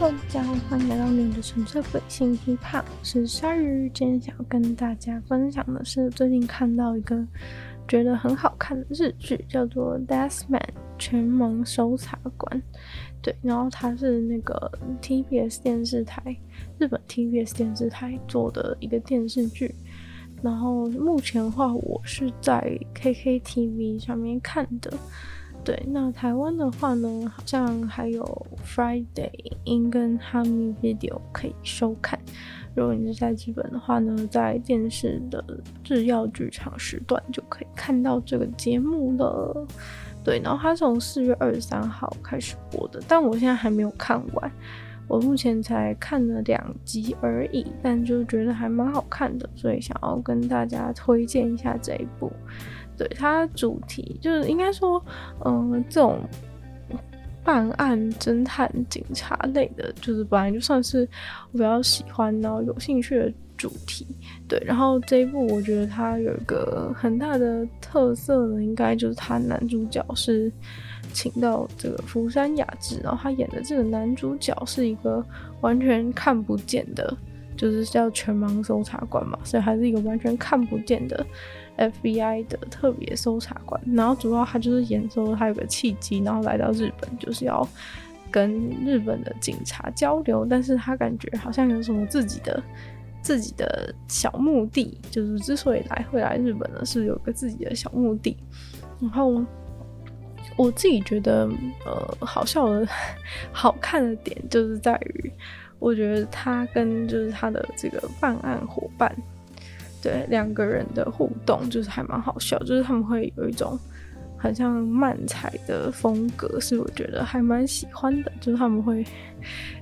大家好，欢迎来到你的纯粹理性批判，我是鲨鱼。今天想要跟大家分享的是，最近看到一个觉得很好看的日剧，叫做《Death Man》全盲搜查官。对，然后它是那个 TBS 电视台，日本 TBS 电视台做的一个电视剧。然后目前的话，我是在 KKTV 上面看的。对，那台湾的话呢，好像还有 Friday In 跟 Hami Video 可以收看。如果你是在日本的话呢，在电视的制药剧场时段就可以看到这个节目了。对，然后它从四月二十三号开始播的，但我现在还没有看完，我目前才看了两集而已，但就觉得还蛮好看的，所以想要跟大家推荐一下这一部。对，它主题就是应该说，嗯、这种办案、侦探、警察类的，就是本来就算是我比较喜欢然后有兴趣的主题。对，然后这一部我觉得它有一个很大的特色呢，应该就是他男主角是请到这个福山雅治，然后他演的这个男主角是一个完全看不见的，就是叫全盲搜查官嘛，所以还是一个完全看不见的。FBI 的特别搜查官，然后主要他就是演说他有个契机，然后来到日本就是要跟日本的警察交流，但是他感觉好像有什么自己的自己的小目的，就是之所以来会来日本呢，是有个自己的小目的。然后我自己觉得，呃，好笑的、好看的点就是在于，我觉得他跟就是他的这个办案伙伴。对两个人的互动就是还蛮好笑，就是他们会有一种很像漫才的风格，是我觉得还蛮喜欢的。就是他们会，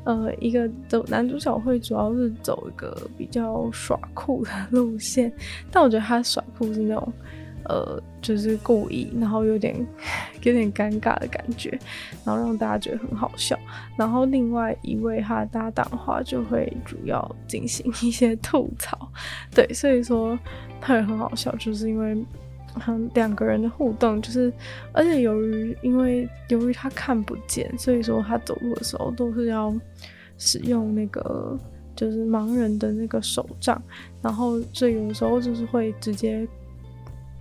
呃，一个走男主角会主要是走一个比较耍酷的路线，但我觉得他耍酷是那种。呃，就是故意，然后有点有点尴尬的感觉，然后让大家觉得很好笑。然后另外一位他的搭档的话，就会主要进行一些吐槽。对，所以说他也很好笑，就是因为他们两个人的互动，就是而且由于因为由于他看不见，所以说他走路的时候都是要使用那个就是盲人的那个手杖，然后所以有的时候就是会直接。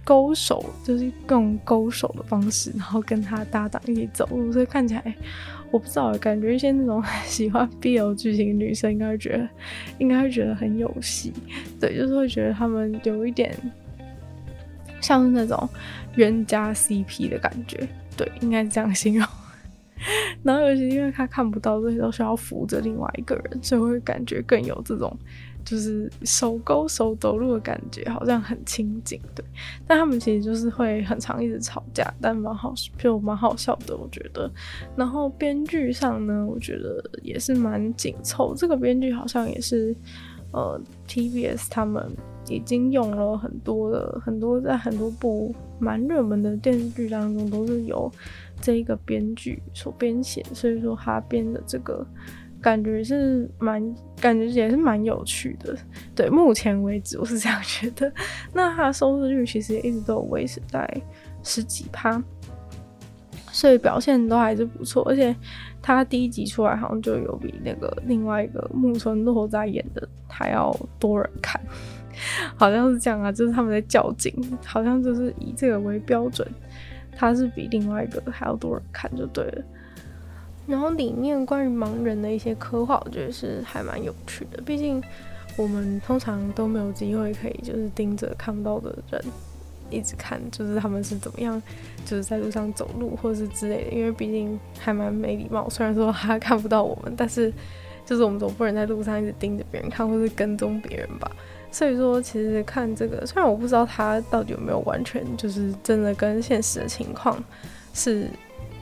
勾手就是用勾手的方式，然后跟他搭档一起走路，所以看起来我不知道，感觉一些那种喜欢 BL 剧情的女生应该会觉得，应该会觉得很有戏，对，就是会觉得他们有一点像是那种冤家 CP 的感觉，对，应该是这样形容。然后尤其因为他看不到，所以都需要扶着另外一个人，所以会感觉更有这种。就是手勾手走路的感觉，好像很亲近，对。但他们其实就是会很常一直吵架，但蛮好，就蛮好笑的，我觉得。然后编剧上呢，我觉得也是蛮紧凑。这个编剧好像也是，呃，TBS 他们已经用了很多的很多，在很多部蛮热门的电视剧当中，都是有这一个编剧所编写，所以说他编的这个。感觉是蛮，感觉也是蛮有趣的。对，目前为止我是这样觉得。那他的收视率其实也一直都有维持在十几趴，所以表现都还是不错。而且他第一集出来好像就有比那个另外一个木村拓哉演的还要多人看，好像是这样啊，就是他们在较劲，好像就是以这个为标准，它是比另外一个还要多人看就对了。然后里面关于盲人的一些刻画，我觉得是还蛮有趣的。毕竟我们通常都没有机会可以就是盯着看不到的人一直看，就是他们是怎么样，就是在路上走路或是之类的。因为毕竟还蛮没礼貌，虽然说他看不到我们，但是就是我们总不能在路上一直盯着别人看，或是跟踪别人吧。所以说，其实看这个，虽然我不知道他到底有没有完全就是真的跟现实的情况是。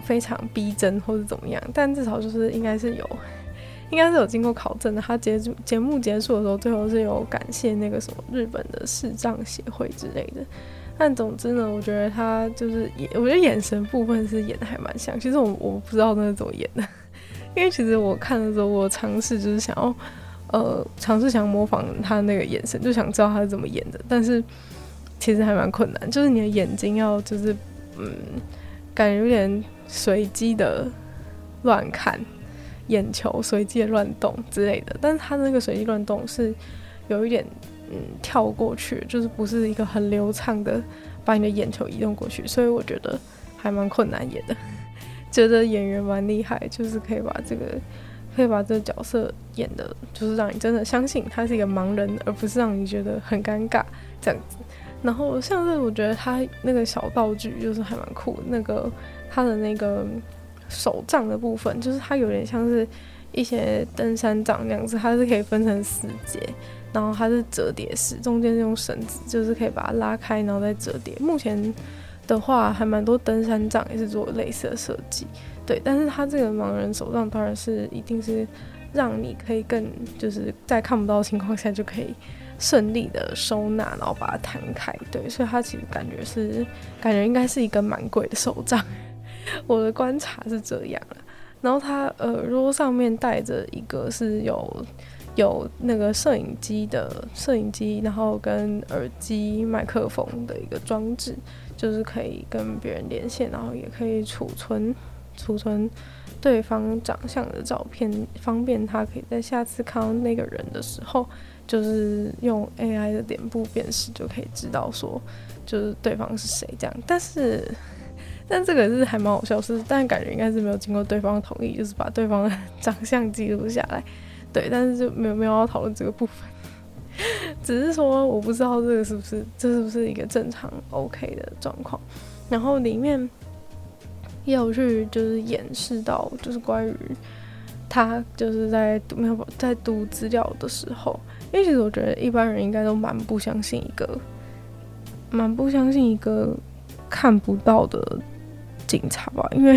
非常逼真或者怎么样，但至少就是应该是有，应该是有经过考证的。他节节目结束的时候，最后是有感谢那个什么日本的视障协会之类的。但总之呢，我觉得他就是眼，我觉得眼神部分是演的还蛮像。其实我我不知道那是怎么演的，因为其实我看的时候，我尝试就是想要呃尝试想模仿他那个眼神，就想知道他是怎么演的。但是其实还蛮困难，就是你的眼睛要就是嗯，感觉有点。随机的乱看，眼球随机的乱动之类的，但是他那个随机乱动是有一点嗯跳过去，就是不是一个很流畅的把你的眼球移动过去，所以我觉得还蛮困难演的。觉得演员蛮厉害，就是可以把这个可以把这个角色演的，就是让你真的相信他是一个盲人，而不是让你觉得很尴尬这样子。然后像是我觉得他那个小道具就是还蛮酷，那个他的那个。手杖的部分，就是它有点像是一些登山杖那样子，它是可以分成四节，然后它是折叠式，中间是用绳子，就是可以把它拉开，然后再折叠。目前的话，还蛮多登山杖也是做类似的设计，对。但是它这个盲人手杖当然是一定是让你可以更就是在看不到的情况下就可以顺利的收纳，然后把它弹开，对。所以它其实感觉是感觉应该是一个蛮贵的手杖。我的观察是这样，然后他耳朵上面戴着一个是有有那个摄影机的摄影机，然后跟耳机麦克风的一个装置，就是可以跟别人连线，然后也可以储存储存对方长相的照片，方便他可以在下次看到那个人的时候，就是用 AI 的脸部辨识就可以知道说就是对方是谁这样，但是。但这个是还蛮好笑，是，但感觉应该是没有经过对方同意，就是把对方的长相记录下来，对，但是就没有没有要讨论这个部分，只是说我不知道这个是不是这是不是一个正常 OK 的状况，然后里面要去就是演示到，就是关于他就是在读没有在读资料的时候，因为其实我觉得一般人应该都蛮不相信一个，蛮不相信一个看不到的。警察吧，因为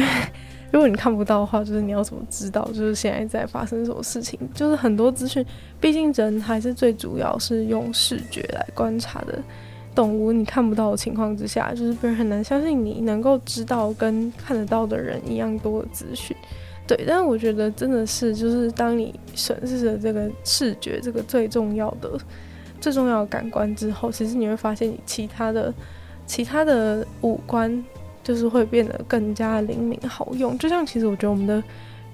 如果你看不到的话，就是你要怎么知道，就是现在在发生什么事情？就是很多资讯，毕竟人还是最主要是用视觉来观察的动物。你看不到的情况之下，就是别人很难相信你能够知道跟看得到的人一样多的资讯。对，但是我觉得真的是，就是当你审视着这个视觉这个最重要的、最重要的感官之后，其实你会发现你其他的、其他的五官。就是会变得更加灵敏好用，就像其实我觉得我们的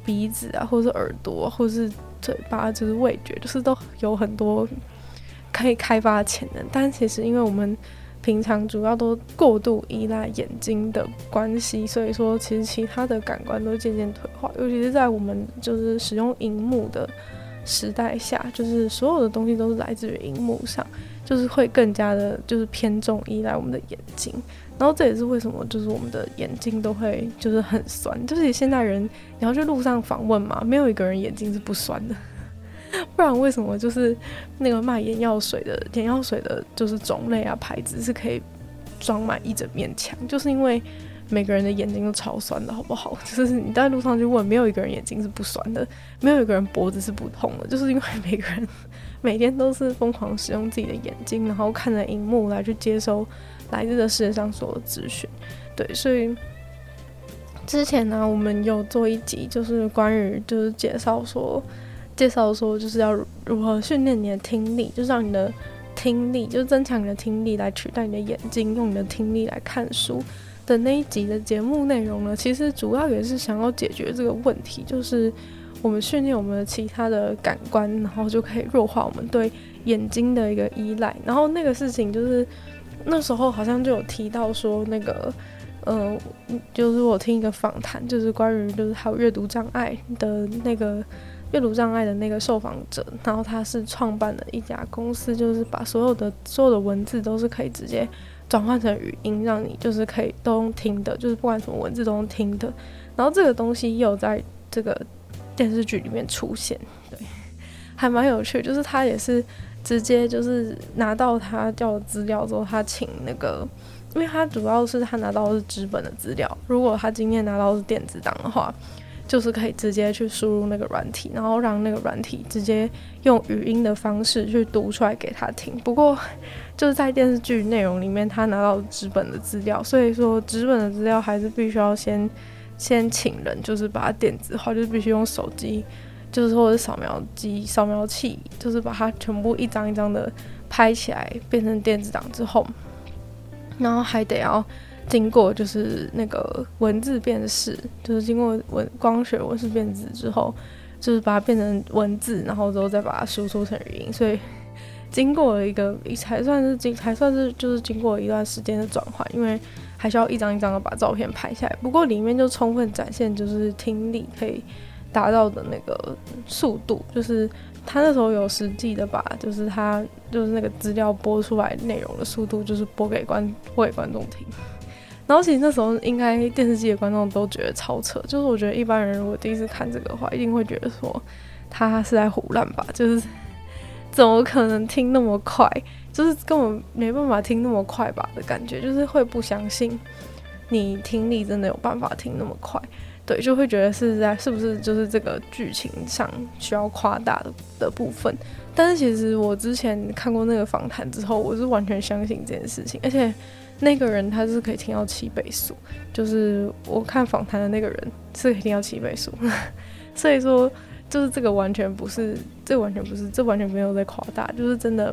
鼻子啊，或者是耳朵，或者是嘴巴，就是味觉，就是都有很多可以开发潜能。但其实因为我们平常主要都过度依赖眼睛的关系，所以说其实其他的感官都渐渐退化，尤其是在我们就是使用荧幕的时代下，就是所有的东西都是来自于荧幕上，就是会更加的就是偏重依赖我们的眼睛。然后这也是为什么，就是我们的眼睛都会就是很酸，就是现代人你要去路上访问嘛，没有一个人眼睛是不酸的，不然为什么就是那个卖眼药水的眼药水的，就是种类啊牌子是可以装满一整面墙，就是因为每个人的眼睛都超酸的，好不好？就是你在路上去问，没有一个人眼睛是不酸的，没有一个人脖子是不痛的，就是因为每个人每天都是疯狂使用自己的眼睛，然后看着荧幕来去接收。来自这世界上所有的资讯，对，所以之前呢，我们有做一集，就是关于就是介绍说，介绍说就是要如何训练你的听力，就是让你的听力，就是增强你的听力来取代你的眼睛，用你的听力来看书的那一集的节目内容呢，其实主要也是想要解决这个问题，就是我们训练我们的其他的感官，然后就可以弱化我们对眼睛的一个依赖，然后那个事情就是。那时候好像就有提到说，那个，呃，就是我听一个访谈，就是关于就是还有阅读障碍的那个阅读障碍的那个受访者，然后他是创办了一家公司，就是把所有的所有的文字都是可以直接转换成语音，让你就是可以都用听的，就是不管什么文字都用听的。然后这个东西也有在这个电视剧里面出现，对，还蛮有趣，就是他也是。直接就是拿到他要的资料之后，他请那个，因为他主要是他拿到的是纸本的资料。如果他今天拿到的是电子档的话，就是可以直接去输入那个软体，然后让那个软体直接用语音的方式去读出来给他听。不过就是在电视剧内容里面，他拿到纸本的资料，所以说纸本的资料还是必须要先先请人，就是把它电子化，就是必须用手机。就是或者扫描机、扫描器，就是把它全部一张一张的拍起来，变成电子档之后，然后还得要经过就是那个文字辨识，就是经过文光学文字辨识之后，就是把它变成文字，然后之后再把它输出成语音，所以经过了一个才算是经才算是就是经过一段时间的转换，因为还需要一张一张的把照片拍下来。不过里面就充分展现就是听力可以达到的那个速度，就是他那时候有实际的把就是他就是那个资料播出来内容的速度，就是播给观播给观众听。然后其实那时候应该电视机的观众都觉得超扯，就是我觉得一般人如果第一次看这个的话，一定会觉得说他是在胡乱吧，就是怎么可能听那么快，就是根本没办法听那么快吧的感觉，就是会不相信你听力真的有办法听那么快，对，就会觉得是在是不是就是这个剧情上需要夸大的的部分。但是其实我之前看过那个访谈之后，我是完全相信这件事情，而且。那个人他是可以听到七倍速，就是我看访谈的那个人是可以听到七倍速，所以说就是这个完全不是，这完全不是，这完全没有在夸大，就是真的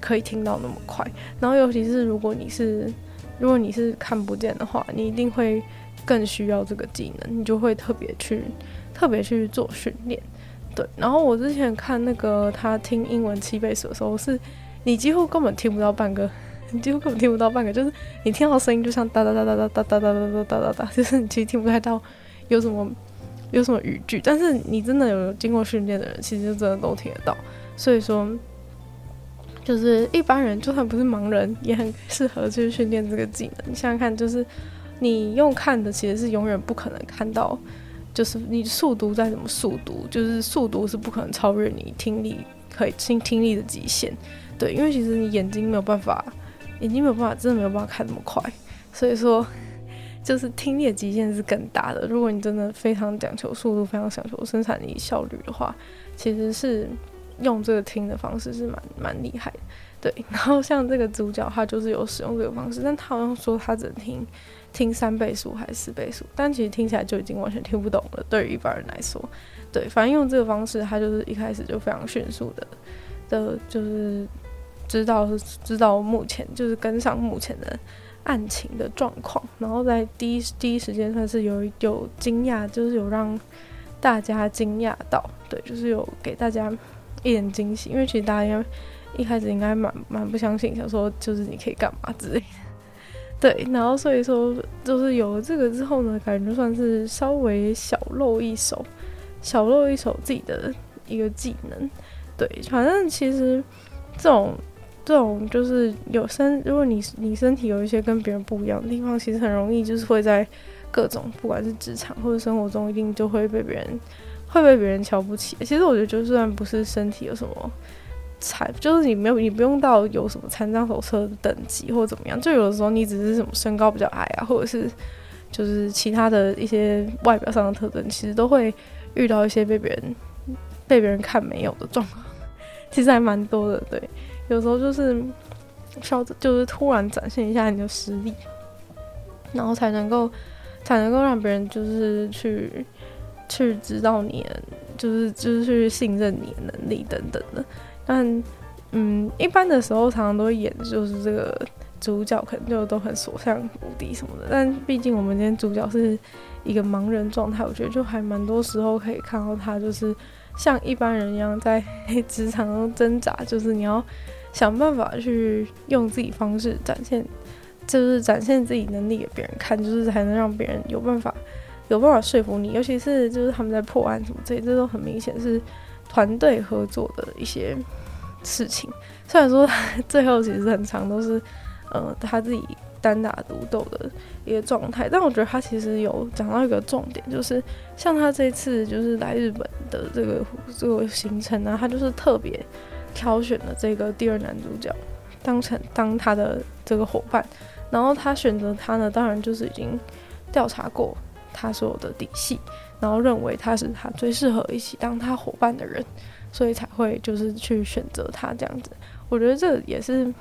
可以听到那么快。然后尤其是如果你是如果你是看不见的话，你一定会更需要这个技能，你就会特别去特别去做训练。对，然后我之前看那个他听英文七倍速的时候，是你几乎根本听不到半个。你几乎根本听不到半个，就是你听到声音就像哒哒哒哒哒哒哒哒哒哒哒哒哒，就是你其实听不太到有什么有什么语句，但是你真的有经过训练的人，其实真的都听得到。所以说，就是一般人就算不是盲人，也很适合去训练这个技能。你想想看，就是你用看的，其实是永远不可能看到，就是你速读再怎么速读，就是速读是不可能超越你听力可以听听力的极限。对，因为其实你眼睛没有办法。眼睛没有办法，真的没有办法看那么快，所以说 就是听力的极限是更大的。如果你真的非常讲求速度，非常讲求生产力效率的话，其实是用这个听的方式是蛮蛮厉害的。对，然后像这个主角，他就是有使用这个方式，但他好像说他只能听听三倍速还是四倍速，但其实听起来就已经完全听不懂了。对于一般人来说，对，反正用这个方式，他就是一开始就非常迅速的的，就是。知道是知道目前就是跟上目前的案情的状况，然后在第一第一时间算是有有惊讶，就是有让大家惊讶到，对，就是有给大家一点惊喜，因为其实大家应该一开始应该蛮蛮不相信，想说就是你可以干嘛之类的，对，然后所以说就是有了这个之后呢，感觉算是稍微小露一手，小露一手自己的一个技能，对，反正其实这种。这种就是有身，如果你你身体有一些跟别人不一样的地方，其实很容易就是会在各种不管是职场或者生活中，一定就会被别人会被别人瞧不起。其实我觉得，就算不是身体有什么残，就是你没有你不用到有什么残障手册的等级或怎么样，就有的时候你只是什么身高比较矮啊，或者是就是其他的一些外表上的特征，其实都会遇到一些被别人被别人看没有的状况。其实还蛮多的，对。有时候就是需要，就是突然展现一下你的实力，然后才能够才能够让别人就是去去知道你，就是就是去信任你的能力等等的。但嗯，一般的时候常常都会演，就是这个主角可能就都很所向无敌什么的。但毕竟我们今天主角是一个盲人状态，我觉得就还蛮多时候可以看到他就是像一般人一样在职场中挣扎，就是你要。想办法去用自己方式展现，就是展现自己能力给别人看，就是才能让别人有办法有办法说服你。尤其是就是他们在破案什么这些，这都很明显是团队合作的一些事情。虽然说最后其实很长都是呃他自己单打独斗的一个状态，但我觉得他其实有讲到一个重点，就是像他这次就是来日本的这个这个行程呢，他就是特别。挑选了这个第二男主角，当成当他的这个伙伴，然后他选择他呢，当然就是已经调查过他所有的底细，然后认为他是他最适合一起当他伙伴的人，所以才会就是去选择他这样子。我觉得这也是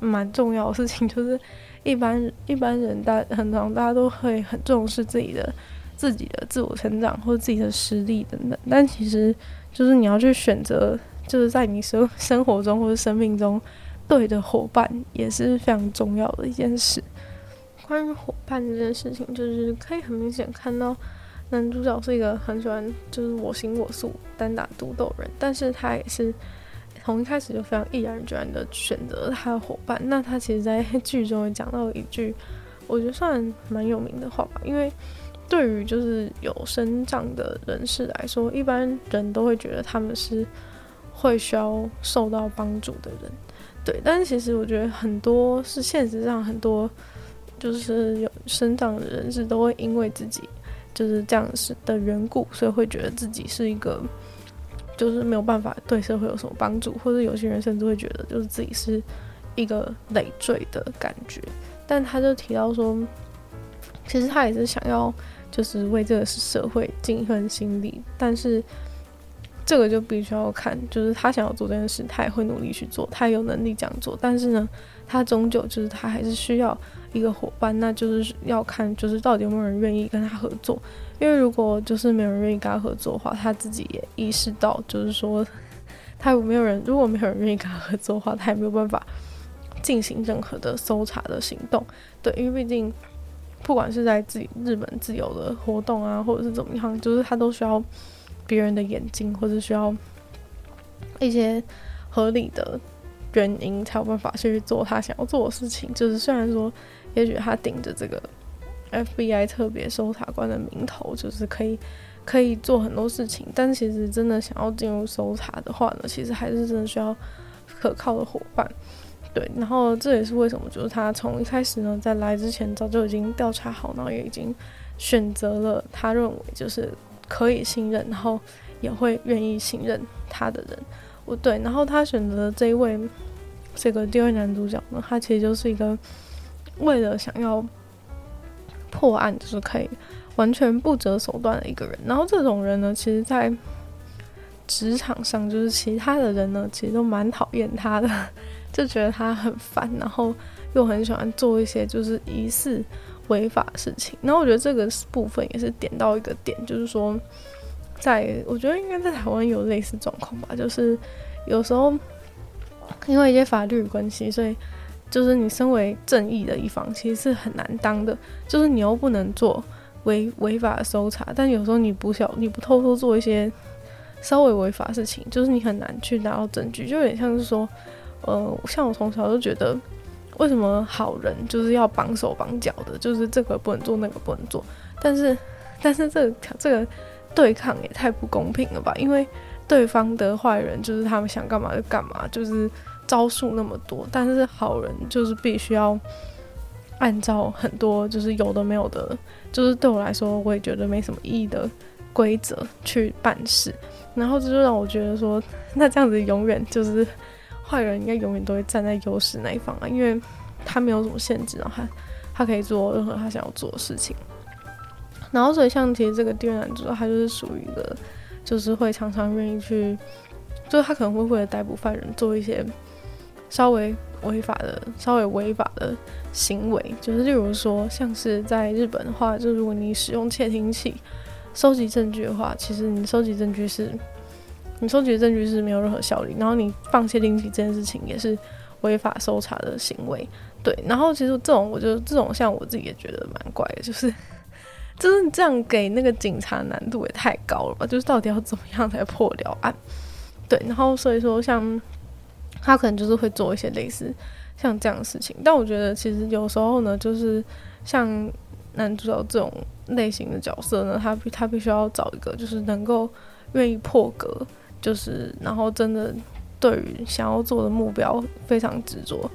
蛮重要的事情，就是一般一般人大很常大家都会很重视自己的自己的自我成长或者自己的实力等等，但其实就是你要去选择。就是在你生生活中或者生命中，对的伙伴也是非常重要的一件事。关于伙伴这件事情，就是可以很明显看到男主角是一个很喜欢就是我行我素、单打独斗人，但是他也是从一开始就非常毅然决然的选择他的伙伴。那他其实，在 剧中也讲到一句，我觉得算蛮有名的话吧，因为对于就是有身障的人士来说，一般人都会觉得他们是会需要受到帮助的人，对。但是其实我觉得很多是现实上很多就是有身障的人士都会因为自己。就是这样子的缘故，所以会觉得自己是一个，就是没有办法对社会有什么帮助，或者有些人甚至会觉得就是自己是一个累赘的感觉。但他就提到说，其实他也是想要就是为这个社会尽一份心力，但是这个就必须要看，就是他想要做这件事，他也会努力去做，他也有能力这样做，但是呢，他终究就是他还是需要。一个伙伴，那就是要看，就是到底有没有人愿意跟他合作。因为如果就是没有人愿意跟他合作的话，他自己也意识到，就是说他有没有人，如果没有人愿意跟他合作的话，他也没有办法进行任何的搜查的行动。对，因为毕竟不管是在自己日本自由的活动啊，或者是怎么样，就是他都需要别人的眼睛，或者需要一些合理的原因才有办法去做他想要做的事情。就是虽然说。也许他顶着这个 FBI 特别搜查官的名头，就是可以可以做很多事情，但其实真的想要进入搜查的话呢，其实还是真的需要可靠的伙伴。对，然后这也是为什么，就是他从一开始呢，在来之前早就已经调查好，然后也已经选择了他认为就是可以信任，然后也会愿意信任他的人。我对，然后他选择的这一位这个第二男主角呢，他其实就是一个。为了想要破案，就是可以完全不择手段的一个人。然后这种人呢，其实，在职场上，就是其他的人呢，其实都蛮讨厌他的，就觉得他很烦，然后又很喜欢做一些就是疑似违法事情。然后我觉得这个部分也是点到一个点，就是说，在我觉得应该在台湾有类似状况吧，就是有时候因为一些法律关系，所以。就是你身为正义的一方，其实是很难当的。就是你又不能做违违法的搜查，但有时候你不小，你不偷偷做一些稍微违法事情，就是你很难去拿到证据。就有点像是说，呃，像我从小就觉得，为什么好人就是要绑手绑脚的，就是这个不能做，那个不能做。但是，但是这个这个对抗也太不公平了吧？因为对方的坏人就是他们想干嘛就干嘛，就是。招数那么多，但是好人就是必须要按照很多就是有的没有的，就是对我来说我也觉得没什么意义的规则去办事，然后这就让我觉得说，那这样子永远就是坏人应该永远都会站在优势那一方啊，因为他没有什么限制，然后他他可以做任何他想要做的事情，然后所以像其实这个第二男主他就是属于一个就是会常常愿意去，就是他可能会为了逮捕犯人做一些。稍微违法的、稍微违法的行为，就是例如说，像是在日本的话，就如果你使用窃听器收集证据的话，其实你收集证据是，你收集的证据是没有任何效力。然后你放窃听器这件事情也是违法搜查的行为。对，然后其实这种，我觉得这种像我自己也觉得蛮怪的，就是就是这样给那个警察难度也太高了吧？就是到底要怎么样才破了案？对，然后所以说像。他可能就是会做一些类似像这样的事情，但我觉得其实有时候呢，就是像男主角这种类型的角色呢，他必他必须要找一个就是能够愿意破格，就是然后真的对于想要做的目标非常执着，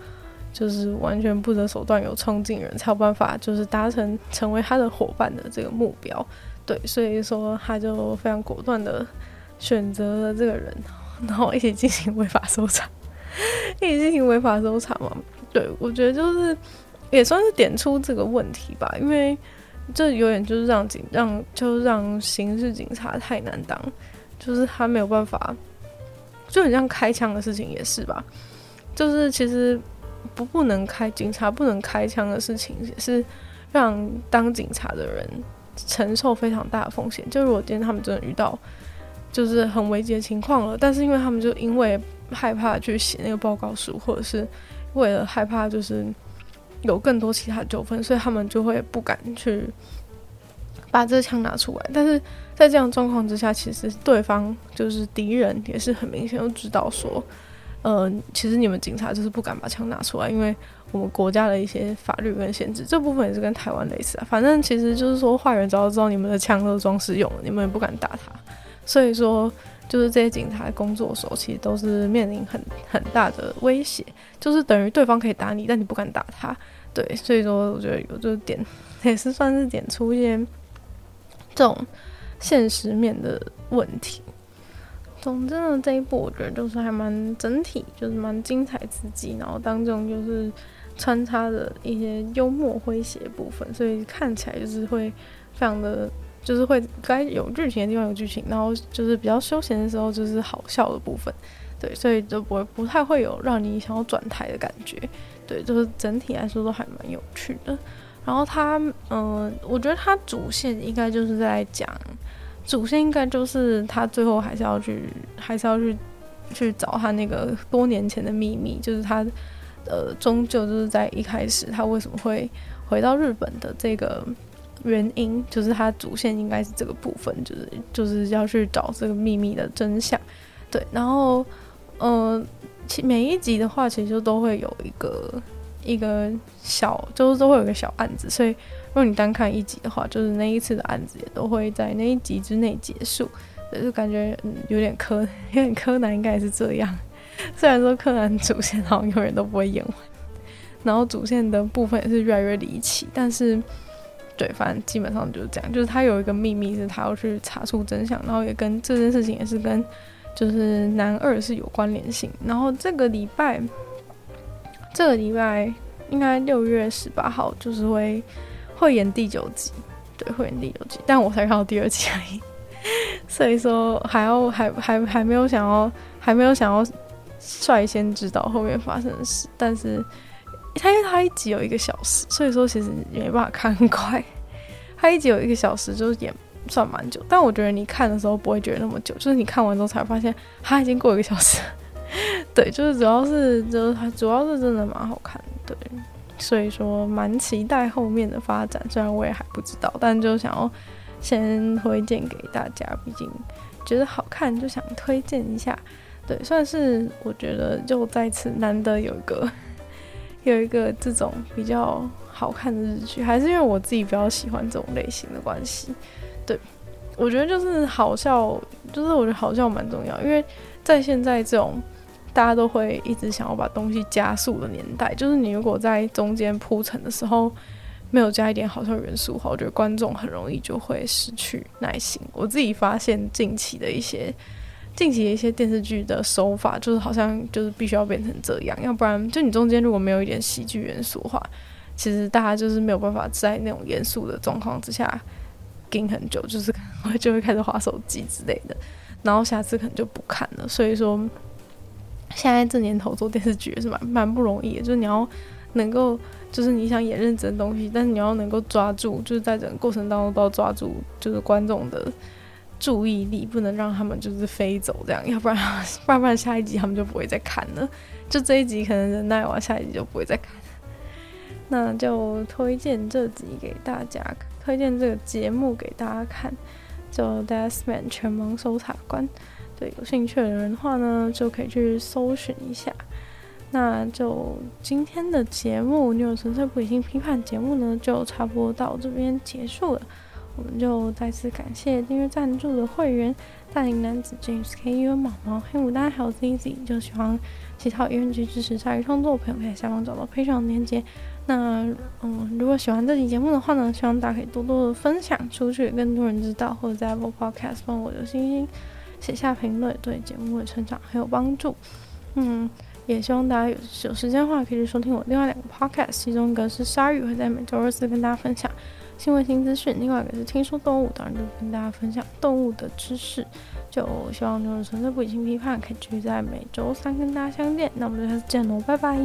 就是完全不择手段、有冲劲人才有办法就是达成成为他的伙伴的这个目标。对，所以说他就非常果断的选择了这个人，然后一起进行违法搜查。一起进行违法搜查嘛？对，我觉得就是也算是点出这个问题吧，因为这有点就是让警让就是让刑事警察太难当，就是他没有办法，就很像开枪的事情也是吧，就是其实不不能开警察不能开枪的事情也是让当警察的人承受非常大的风险。就如果今天他们真的遇到就是很危急的情况了，但是因为他们就因为害怕去写那个报告书，或者是为了害怕就是有更多其他纠纷，所以他们就会不敢去把这枪拿出来。但是在这样状况之下，其实对方就是敌人，也是很明显就知道说，呃，其实你们警察就是不敢把枪拿出来，因为我们国家的一些法律跟限制，这部分也是跟台湾类似啊。反正其实就是说，坏人早就知道你们的枪都是装饰用的，你们也不敢打他。所以说，就是这些警察工作的时候，其实都是面临很很大的威胁，就是等于对方可以打你，但你不敢打他。对，所以说我觉得有这点 也是算是点出一些这种现实面的问题。总之呢，这一部我觉得就是还蛮整体，就是蛮精彩刺激，然后当中就是穿插着一些幽默诙谐部分，所以看起来就是会非常的，就是会该有剧情的地方有剧情，然后就是比较休闲的时候就是好笑的部分。对，所以就不会不太会有让你想要转台的感觉。对，就是整体来说都还蛮有趣的。然后他，嗯、我觉得他主线应该就是在讲，主线应该就是他最后还是要去，还是要去去找他那个多年前的秘密，就是他，呃，终究就是在一开始他为什么会回到日本的这个原因，就是他主线应该是这个部分，就是就是要去找这个秘密的真相。对，然后。呃，其每一集的话，其实都会有一个一个小，就是都会有个小案子。所以，如果你单看一集的话，就是那一次的案子也都会在那一集之内结束。就感觉嗯，有点柯，有点柯南应该也是这样。虽然说柯南主线好像永远都不会演完，然后主线的部分也是越来越离奇，但是对，反正基本上就是这样。就是他有一个秘密是他要去查出真相，然后也跟这件事情也是跟。就是男二是有关联性，然后这个礼拜，这个礼拜应该六月十八号就是会会演第九集，对，会演第九集，但我才看到第二集而已，所以说还要还还还没有想要还没有想要率先知道后面发生的事，但是他因为他一集有一个小时，所以说其实没办法看很快，他一集有一个小时就是演。算蛮久，但我觉得你看的时候不会觉得那么久，就是你看完之后才发现它已经过一个小时。对，就是主要是就是它主要是真的蛮好看，对，所以说蛮期待后面的发展，虽然我也还不知道，但就想要先推荐给大家，毕竟觉得好看就想推荐一下。对，算是我觉得就再次难得有一个 有一个这种比较好看的日剧，还是因为我自己比较喜欢这种类型的关系。对，我觉得就是好笑，就是我觉得好笑蛮重要，因为在现在这种大家都会一直想要把东西加速的年代，就是你如果在中间铺陈的时候没有加一点好笑元素的话，我觉得观众很容易就会失去耐心。我自己发现近期的一些近期的一些电视剧的手法，就是好像就是必须要变成这样，要不然就你中间如果没有一点喜剧元素的话，其实大家就是没有办法在那种严肃的状况之下。盯很久，就是我就会开始划手机之类的，然后下次可能就不看了。所以说，现在这年头做电视剧是蛮蛮不容易的，就是你要能够，就是你想演认真的东西，但是你要能够抓住，就是在整个过程当中都要抓住，就是观众的注意力，不能让他们就是飞走这样，要不然 不然不然下一集他们就不会再看了。就这一集可能忍耐完，下一集就不会再看。那就推荐这集给大家。推荐这个节目给大家看，就《Deathman 全盲搜查官》。对，有兴趣的人的话呢，就可以去搜寻一下。那就今天的节目，女友纯粹不理性批判节目呢，就差不多到这边结束了。我们就再次感谢订阅赞助的会员：大龄男子 James K U、毛毛、黑牡丹还有 ZZ。就喜欢其他音乐剧支持鲨鱼创作的朋友，可以在下方找到配上链接。那嗯，如果喜欢这期节目的话呢，希望大家可以多多的分享出去，更多人知道，或者在 Apple Podcast 帮我留星星，写下评论，对节目的成长很有帮助。嗯，也希望大家有时间的话，可以去收听我另外两个 Podcast，其中一个是鲨鱼会在每周二四跟大家分享新闻新资讯，另外一个是听说动物，当然就跟大家分享动物的知识。就希望就是纯粹不理性批判，可以继续在每周三跟大家相见。那我们就下次见喽，拜拜。